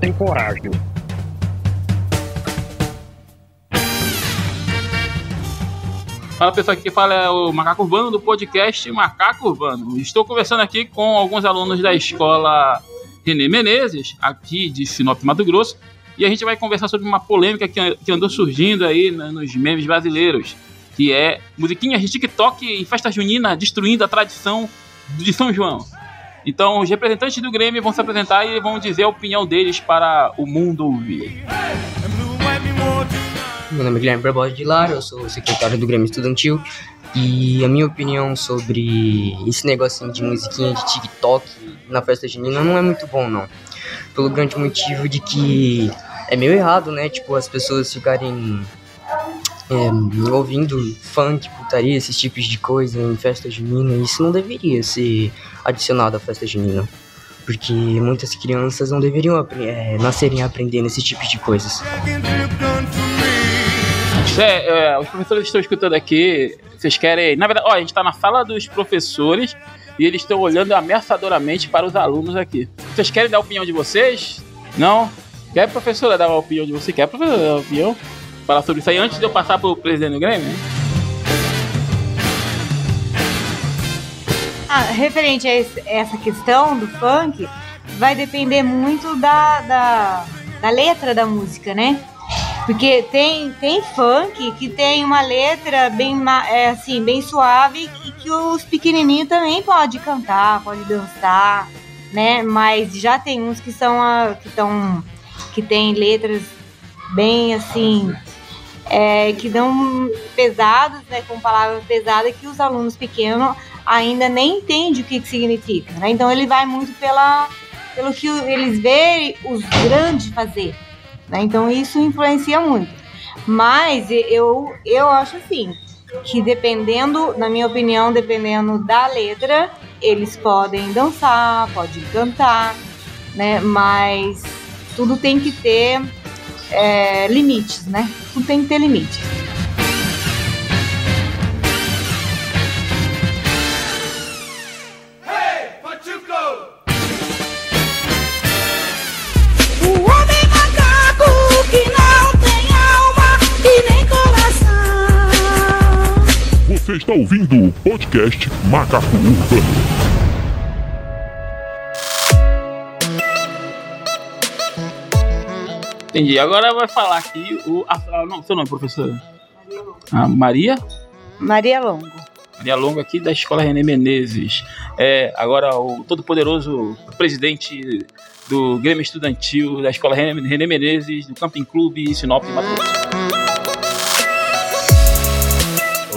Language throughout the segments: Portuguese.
tem coragem. Fala pessoal, aqui fala é o Macaco Urbano do podcast Macaco Urbano. Estou conversando aqui com alguns alunos da escola Renê Menezes, aqui de Sinop, Mato Grosso, e a gente vai conversar sobre uma polêmica que andou surgindo aí nos memes brasileiros, que é musiquinhas de TikTok em festa junina destruindo a tradição de São João. Então, os representantes do Grêmio vão se apresentar e vão dizer a opinião deles para o mundo ouvir. Meu nome é Guilherme Barbosa de Lara, eu sou secretário do Grêmio Estudantil e a minha opinião sobre esse negocinho de musiquinha de TikTok na festa junina não é muito bom não. Pelo grande motivo de que é meio errado, né? Tipo, as pessoas ficarem é, ouvindo funk, putaria, esses tipos de coisa em festa junina, isso não deveria ser adicionado à festa junina. Porque muitas crianças não deveriam é, nascerem aprendendo esse tipo de coisas. É, é, os professores estão escutando aqui. Vocês querem. Na verdade, ó, a gente está na sala dos professores e eles estão olhando ameaçadoramente para os alunos aqui. Vocês querem dar a opinião de vocês? Não? Quer, professora, dar a opinião de você? Quer, professora, dar a opinião? Falar sobre isso aí antes de eu passar para o presidente do Grêmio? Ah, referente a essa questão do funk, vai depender muito da, da, da letra da música, né? Porque tem, tem funk que tem uma letra bem, é, assim, bem suave e que os pequenininhos também podem cantar, podem dançar, né? Mas já tem uns que são a, que estão que tem letras bem assim é, que dão pesadas, né, com palavras pesadas que os alunos pequenos ainda nem entendem o que, que significa, né? Então ele vai muito pela pelo que eles veem os grandes fazer. Né? Então isso influencia muito. Mas eu, eu acho assim, que dependendo, na minha opinião, dependendo da letra, eles podem dançar, podem cantar, né? Mas tudo tem que ter é, limites, né? Tudo tem que ter limites. Você está ouvindo o podcast Macaco Urbano. Entendi. Agora vai falar aqui o. Ah, não, seu nome, professora? Ah, Maria? Maria Longo. Maria Longo aqui da Escola René Menezes. É, agora o todo-poderoso presidente do Grêmio Estudantil da Escola René Menezes, do Camping Clube Sinop Mato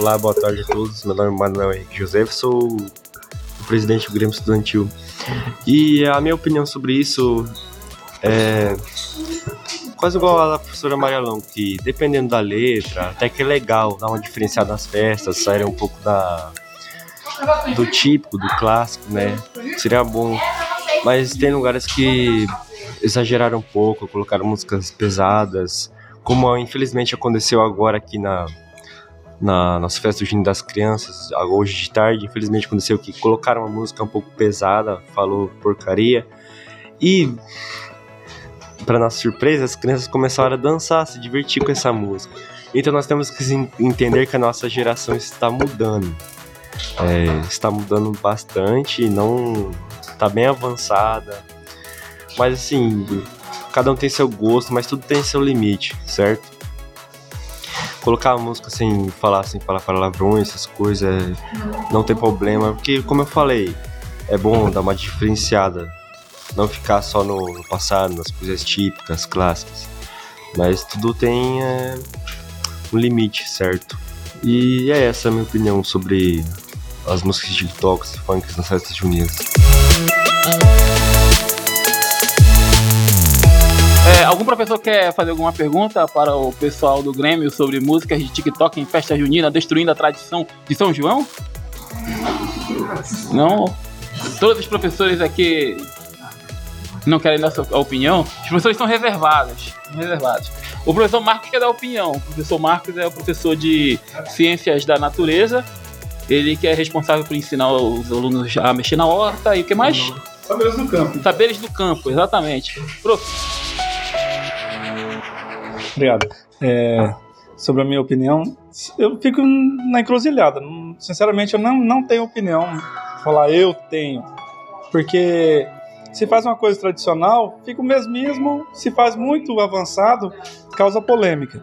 Olá, boa tarde a todos. Meu nome é Manuel Henrique José, sou o presidente do Grêmio Estudantil. E a minha opinião sobre isso é quase igual a da professora Maria Longo, que dependendo da letra, até que é legal dar uma diferenciada nas festas, sair um pouco da do típico, do clássico, né? Seria bom. Mas tem lugares que exageraram um pouco, colocaram músicas pesadas, como infelizmente aconteceu agora aqui na na nossa festa do Junho das Crianças, hoje de tarde, infelizmente aconteceu que colocaram uma música um pouco pesada, falou porcaria. E para nossa surpresa, as crianças começaram a dançar, a se divertir com essa música. Então nós temos que entender que a nossa geração está mudando. É, está mudando bastante, não está bem avançada. Mas assim, cada um tem seu gosto, mas tudo tem seu limite, certo? Colocar a música sem falar, sem falar palavrões, essas coisas, não tem problema, porque como eu falei, é bom dar uma diferenciada, não ficar só no, no passado, nas coisas típicas, clássicas. Mas tudo tem é, um limite, certo? E é essa a minha opinião sobre as músicas de TikToks e funks nas festas juninas. É, algum professor quer fazer alguma pergunta para o pessoal do Grêmio sobre músicas de TikTok em festa junina destruindo a tradição de São João? Não? Todos os professores aqui não querem dar sua opinião? Os professores são reservados. reservados. O professor Marcos quer dar opinião. O professor Marcos é o professor de Ciências da Natureza. Ele que é responsável por ensinar os alunos a mexer na horta e o que mais? Saberes do campo. Saberes do campo, exatamente. Prof. Obrigado. É, sobre a minha opinião, eu fico na encruzilhada. Sinceramente, eu não, não tenho opinião. Falar eu tenho. Porque se faz uma coisa tradicional, fica o mesmismo. Se faz muito avançado, causa polêmica.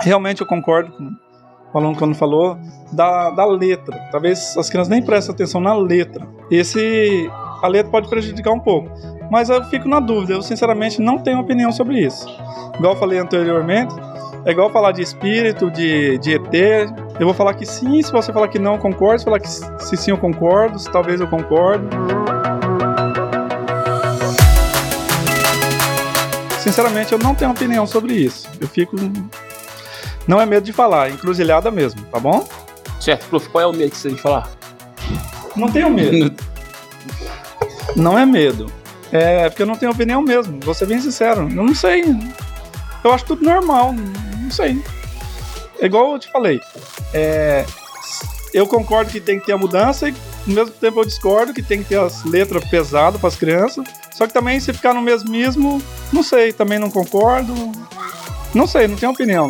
Realmente eu concordo com o aluno quando falou da, da letra. Talvez as crianças nem prestem atenção na letra. Esse, a letra pode prejudicar um pouco. Mas eu fico na dúvida. Eu, sinceramente, não tenho opinião sobre isso. Igual eu falei anteriormente, é igual falar de espírito, de, de ET. Eu vou falar que sim, se você falar que não, eu concordo. Se falar que se sim, eu concordo. Se talvez eu concordo. Sinceramente, eu não tenho opinião sobre isso. Eu fico. Não é medo de falar, é encruzilhada mesmo, tá bom? Certo, prof, qual é o medo que você tem de falar? Não tenho medo. Não é medo. É porque eu não tenho opinião mesmo. Vou ser bem sincero. Eu não sei. Eu acho tudo normal. Não sei. É igual eu te falei. É, eu concordo que tem que ter a mudança e ao mesmo tempo eu discordo que tem que ter as letras pesadas para as crianças. Só que também se ficar no mesmismo, não sei, também não concordo. Não sei, não tenho opinião.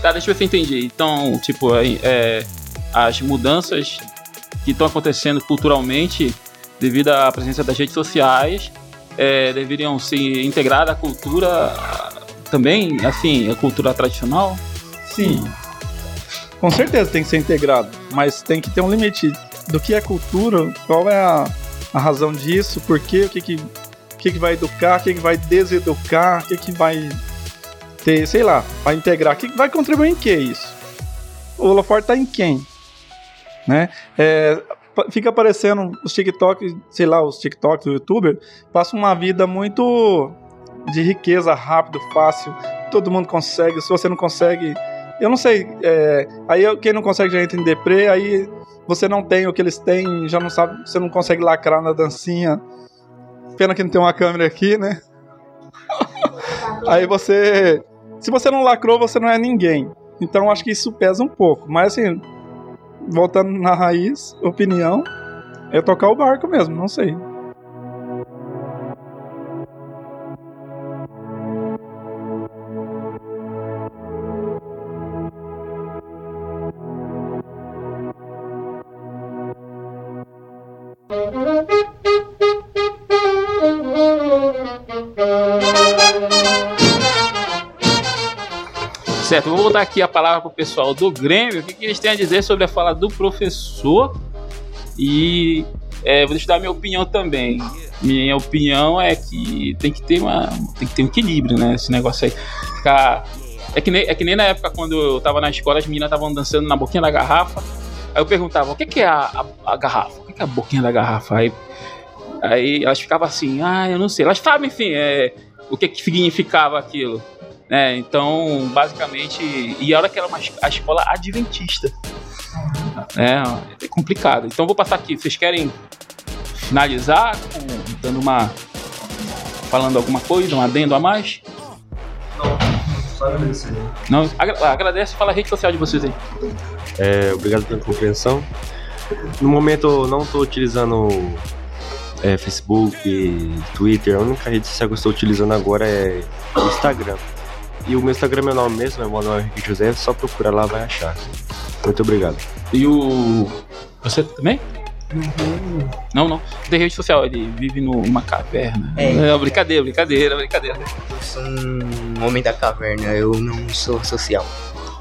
Tá, deixa eu ver se eu entendi. Então, tipo, é, é, as mudanças que estão acontecendo culturalmente devido à presença das redes sociais é, deveriam se integrar à cultura também, assim, a cultura tradicional? Sim. Com certeza tem que ser integrado, mas tem que ter um limite do que é cultura, qual é a, a razão disso, por quê, o que que, o que que vai educar, o que que vai deseducar, o que que vai ter, sei lá, vai integrar, o que vai contribuir em que isso? O holoforte tá em quem? Né? É, fica aparecendo os TikTok, sei lá, os TikTok do youtuber, passam uma vida muito de riqueza, rápido, fácil, todo mundo consegue, se você não consegue, eu não sei, é, aí quem não consegue já entra em deprê, aí você não tem o que eles têm, já não sabe, você não consegue lacrar na dancinha. Pena que não tem uma câmera aqui, né? aí você, se você não lacrou, você não é ninguém. Então acho que isso pesa um pouco, mas assim, voltando na raiz, opinião, é tocar o barco mesmo, não sei. Certo, vou voltar aqui a palavra pro pessoal do Grêmio. O que, que eles têm a dizer sobre a fala do professor? E é, vou deixar minha opinião também. Minha opinião é que tem que ter uma, tem que ter um equilíbrio, né? Esse negócio aí. Ficar é que, nem, é que nem na época quando eu tava na escola, as meninas estavam dançando na boquinha da garrafa. Aí eu perguntava, o que, que é a, a, a garrafa? O que, que é a boquinha da garrafa? Aí, aí elas ficavam assim, ah, eu não sei. Elas sabem, enfim, é, o que, que significava aquilo. Né? então, basicamente, e a hora que era uma, es- a escola adventista. É, é complicado. Então, vou passar aqui. Vocês querem finalizar com, dando uma. falando alguma coisa, um adendo a mais? Só agradecer. Não? Agra- agradece e fala a rede social de vocês aí. É, obrigado pela compreensão. No momento eu não estou utilizando é, Facebook, Twitter. A única rede social que eu estou utilizando agora é Instagram. E o meu Instagram é meu nome mesmo, é Manuel Henrique José. Só procurar lá, vai achar. Muito obrigado. E o. Você também? Não, não. Tem rede social, ele vive numa caverna. É. brincadeira, brincadeira, brincadeira. Eu sou um homem da caverna, eu não sou social.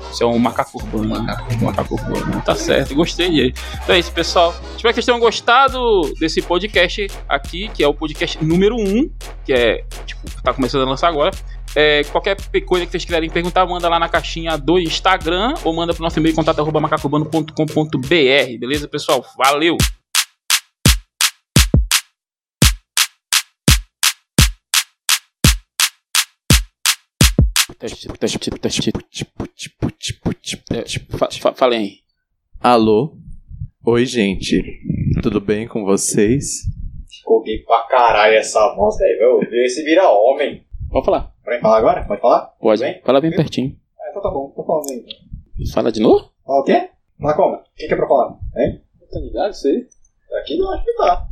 Você é um macaco urbano. Macaco Um macaco urbano. Tá certo, gostei dele. Então é isso, pessoal. Espero que vocês tenham gostado desse podcast aqui, que é o podcast número 1, que é, tipo, tá começando a lançar agora. É, qualquer coisa que vocês quiserem perguntar, manda lá na caixinha do Instagram ou manda pro nosso e-mail contato arroba macacobano.com.br, beleza, pessoal? Valeu! É, fa- fa- Falem aí. Alô? Oi, gente. Tudo bem com vocês? Coguei pra caralho essa voz, velho. Vê se vira homem. Pode falar. Pode falar agora? Pode falar? Pode. Bem? Fala bem pertinho. Ah, então tá bom. Tô falando aí. Fala de novo? Fala o quê? Fala como? O que, que é pra falar? Hein? Tá ligado isso aí? Aqui não acho que tá.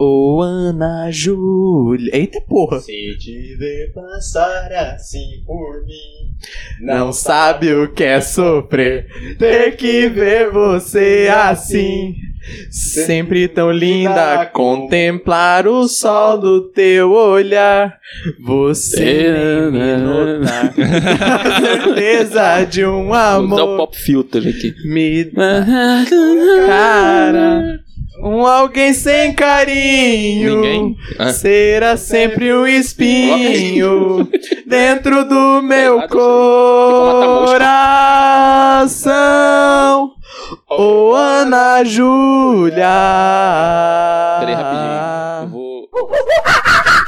Ô Ana Júlia. Eita porra. Se te ver passar assim por mim, Não sabe o que é sofrer, ter que ver você assim. Sempre tão linda, contemplar o sol do teu olhar. Você nem me notar. A certeza de um Vou usar o amor pop filter aqui. me dá cara. Um alguém sem carinho. Ninguém? Ah. Será sempre um espinho dentro do meu coração. Ô Ana Júlia. Peraí, rapidinho. Eu vou.